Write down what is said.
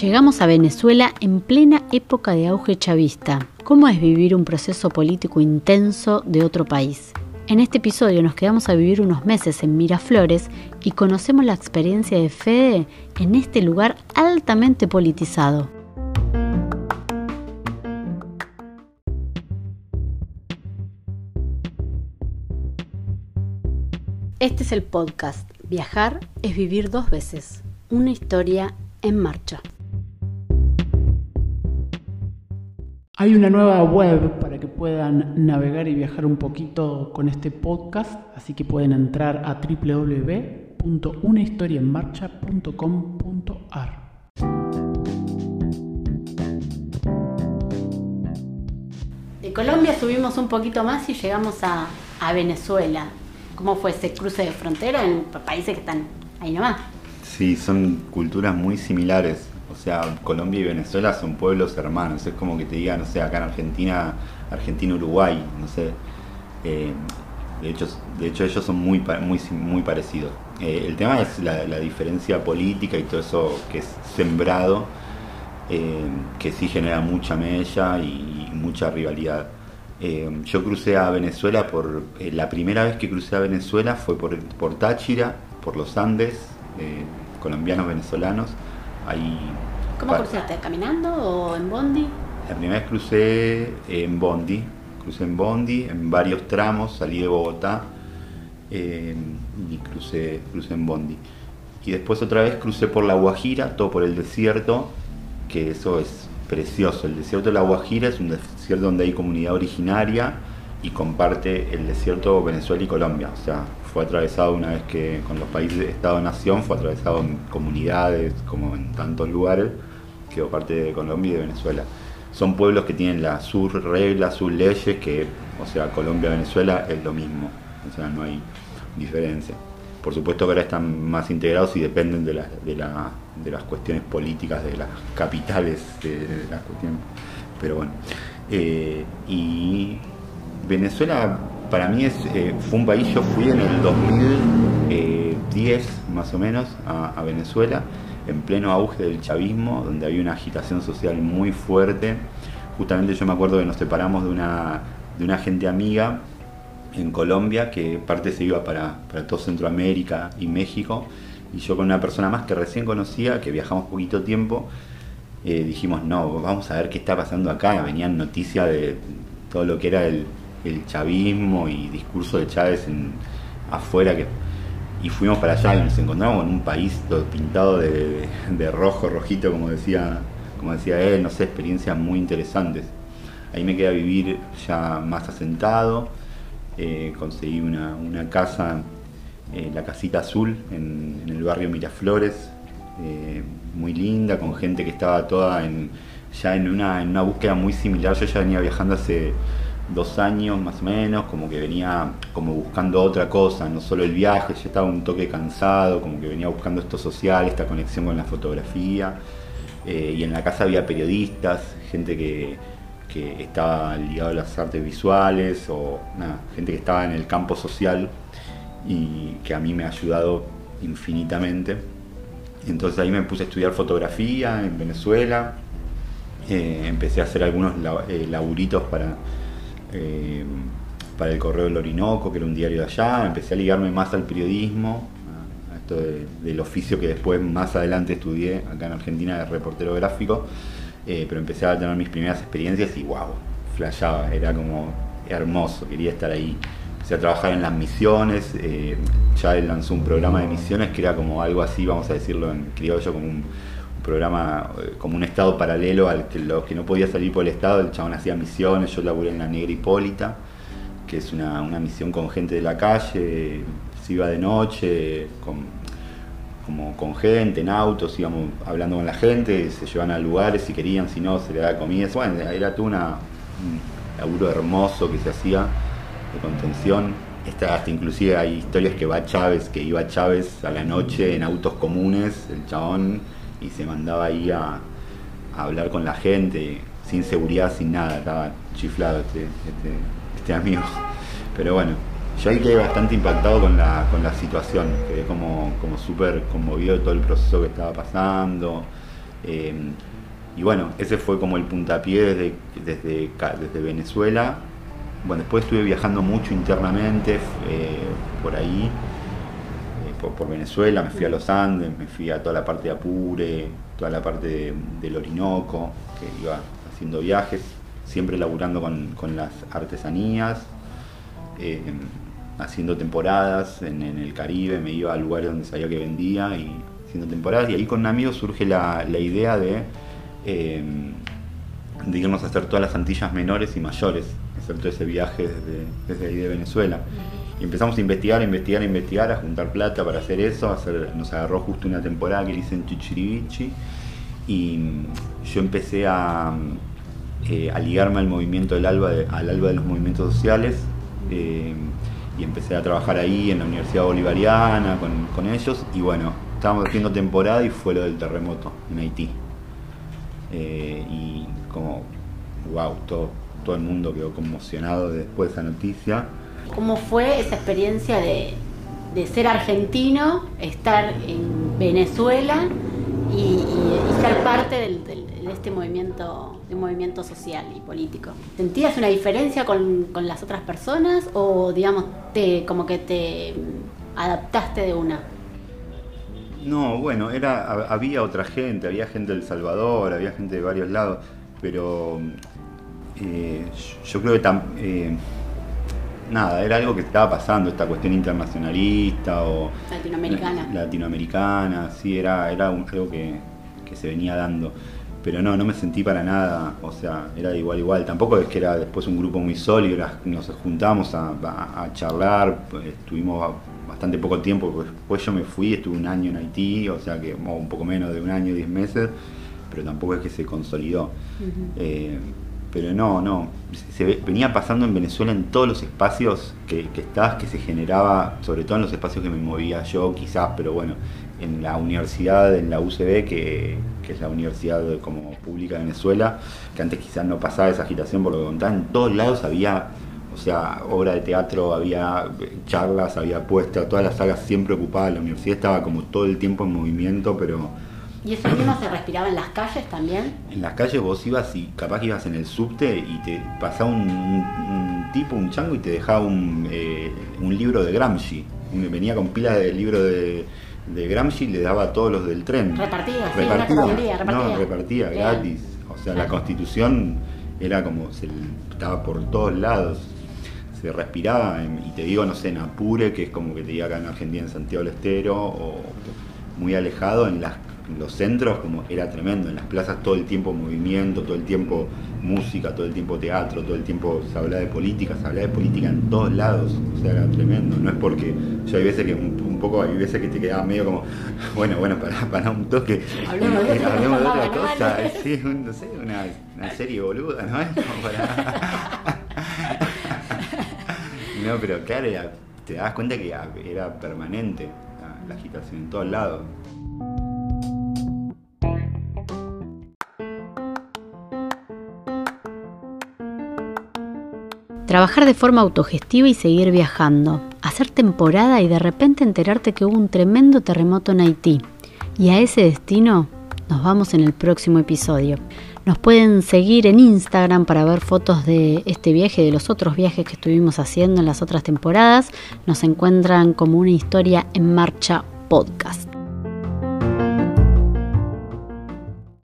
Llegamos a Venezuela en plena época de auge chavista. ¿Cómo es vivir un proceso político intenso de otro país? En este episodio nos quedamos a vivir unos meses en Miraflores y conocemos la experiencia de Fede en este lugar altamente politizado. Este es el podcast Viajar es vivir dos veces. Una historia en marcha. Hay una nueva web para que puedan navegar y viajar un poquito con este podcast, así que pueden entrar a www.unahistoriaenmarcha.com.ar. De Colombia subimos un poquito más y llegamos a, a Venezuela. ¿Cómo fue ese cruce de frontera en países que están ahí nomás? Sí, son culturas muy similares. O sea, Colombia y Venezuela son pueblos hermanos. Es como que te diga, no sé, acá en Argentina, Argentina-Uruguay, no sé. Eh, de, hecho, de hecho, ellos son muy, muy, muy parecidos. Eh, el tema es la, diferencia política y todo eso que es sembrado, eh, que sí genera mucha mella y, mucha rivalidad. Yo crucé a Venezuela por. la primera vez que crucé a Venezuela fue por, por Táchira, por los Andes, colombianos venezolanos Ahí, ¿Cómo cruzaste? ¿Caminando o en bondi? La primera vez crucé en bondi, crucé en bondi, en varios tramos, salí de Bogotá eh, y crucé, crucé en bondi. Y después otra vez crucé por la Guajira, todo por el desierto, que eso es precioso. El desierto de la Guajira es un desierto donde hay comunidad originaria y comparte el desierto Venezuela y Colombia. O sea, fue atravesado una vez que con los países de Estado-Nación, fue atravesado en comunidades, como en tantos lugares, quedó parte de Colombia y de Venezuela. Son pueblos que tienen las, sus reglas, sus leyes, que, o sea, Colombia y Venezuela es lo mismo, o sea, no hay diferencia. Por supuesto que ahora están más integrados y dependen de, de, las cuestiones políticas de las capitales, de, las cuestiones. Pero bueno, eh, y Venezuela para mí es, eh, fue un país, yo fui en el 2010 más o menos a, Venezuela, en pleno auge del chavismo, donde había una agitación social muy fuerte. Justamente yo me acuerdo que nos separamos de una, de una gente amiga en Colombia, que parte se iba para, para todo Centroamérica y México, y yo con una persona más que recién conocía, que viajamos poquito tiempo, eh, dijimos, no, vamos a ver qué está pasando acá. Venían noticias de todo lo que era el, el chavismo y discurso de Chávez en, afuera que y fuimos para allá y nos encontramos en un país todo pintado de, rojo, rojito, como decía, como decía él, no sé, experiencias muy interesantes. Ahí me quedé a vivir ya más asentado, eh, conseguí una, casa, eh, la casita azul, en, el barrio Miraflores, eh, muy linda, con gente que estaba toda en, ya en una, en una búsqueda muy similar. Yo ya venía viajando hace dos años más o menos, como que venía como buscando otra cosa, no solo el viaje, ya estaba un toque cansado, como que venía buscando esto social, esta conexión con la fotografía. Eh, y en la casa había periodistas, gente que, que estaba ligado a las artes visuales o gente que estaba en el campo social y que a mí me ha ayudado infinitamente. Entonces ahí me puse a estudiar fotografía en Venezuela, eh, empecé a hacer algunos eh, laburitos para eh, para el Correo del Orinoco, que era un diario de allá, empecé a ligarme más al periodismo, a esto del oficio que después más adelante estudié acá en Argentina de reportero gráfico, pero empecé a tener mis primeras experiencias y wow, flashaba, era como hermoso, quería estar ahí. Empecé a trabajar en las misiones, eh, ya él lanzó un programa de misiones que era como algo así, vamos a decirlo en criollo, como un programa eh, como un estado paralelo al que los que no podía salir por el estado, el chabón hacía misiones, yo laburé en la Negra Hipólita, que es una, misión con gente de la calle, se iba de noche, como con gente, en autos, íbamos hablando con la gente, se llevaban a lugares si querían, si no, se le daba comida. Bueno, era todo una, un laburo hermoso que se hacía de contención. Esta, hasta inclusive hay historias que va Chávez, que iba Chávez a la noche en autos comunes, el chabón y se mandaba ahí a, hablar con la gente, sin seguridad, sin nada, estaba chiflado este, este, este amigo. Pero bueno, yo ahí quedé bastante impactado con la, con la situación, quedé como, como súper conmovido de todo el proceso que estaba pasando. Eh, y bueno, ese fue como el puntapié desde, desde, desde Venezuela. Bueno, después estuve viajando mucho internamente eh, por ahí, eh, por, Venezuela, me fui a los Andes, me fui a toda la parte de Apure, toda la parte del Orinoco, que iba haciendo viajes, siempre laburando con, las artesanías haciendo temporadas en, el Caribe, me iba a lugares donde sabía que vendía y haciendo temporadas. Y ahí con un amigo surge la, idea de, eh, de, irnos a hacer todas las Antillas menores y mayores, hacer todo ese viaje desde, ahí de Venezuela. Y empezamos a investigar, a investigar, a investigar, a juntar plata para hacer eso. Hacer, nos agarró justo una temporada que hice en Chichirivichi. Y yo empecé a, eh, a ligarme al movimiento del alba, al alba de los movimientos sociales. Eh, y empecé a trabajar ahí en la Universidad Bolivariana con, ellos y bueno, estábamos haciendo temporada y fue lo del terremoto en Haití. Eh, y como, wow, todo, todo el mundo quedó conmocionado después de esa noticia. ¿Cómo fue esa experiencia de, ser argentino, estar en Venezuela y, ser parte de este movimiento un movimiento social y político. ¿Sentías una diferencia con, las otras personas o, digamos, te, como que te adaptaste de una? No, bueno, era, había otra gente, había gente del Salvador, había gente de varios lados, pero eh, yo creo que eh, nada, era algo que estaba pasando, esta cuestión internacionalista o latinoamericana. Latinoamericana, sí, era, era algo que, que se venía dando pero no, no me sentí para nada, o sea, era igual igual, tampoco es que era después un grupo muy sólido, nos juntamos a, charlar, pues, estuvimos bastante poco tiempo, pues, después yo me fui, estuve un año en Haití, o sea que un poco menos de un año, diez meses, pero tampoco es que se consolidó. Eh, pero no, no, se venía pasando en Venezuela en todos los espacios que, que estabas, que se generaba, sobre todo en los espacios que me movía yo quizás, pero bueno, en la universidad, en la UCB, que, es la universidad como pública de Venezuela, que antes quizás no pasaba esa agitación por lo que contaban, en todos lados había, o sea, obra de teatro, había charlas, había puestas, todas las salas siempre ocupadas, la universidad estaba como todo el tiempo en movimiento, pero... ¿Y eso mismo se respiraba en las calles también? En las calles vos ibas y capaz que ibas en el subte y te pasaba un, tipo, un chango y te dejaba un, eh, un libro de Gramsci. Venía con pilas de libro de de Gramsci le daba a todos los del tren. Repartía, repartía, repartía. No, repartía, gratis. O sea, la constitución era como, se estaba por todos lados. Se respiraba, y te digo, no sé, en Apure, que es como que te diga acá en Argentina, en Santiago del Estero, o muy alejado, en las los centros como era tremendo, en las plazas todo el tiempo movimiento, todo el tiempo música, todo el tiempo teatro, todo el tiempo se habla de política, se habla de política en todos lados, o sea, era tremendo, no es porque yo hay veces que un, poco, hay veces que te quedaba medio como, bueno, bueno, para, para un toque, hablemos de, otra cosa, sí, no sé, una, serie boluda, ¿no? no, pero claro, te das cuenta que era permanente la agitación en todos lados. Trabajar de forma autogestiva y seguir viajando. Hacer temporada y de repente enterarte que hubo un tremendo terremoto en Haití. Y a ese destino nos vamos en el próximo episodio. Nos pueden seguir en Instagram para ver fotos de este viaje de los otros viajes que estuvimos haciendo en las otras temporadas. Nos encuentran como una historia en marcha podcast.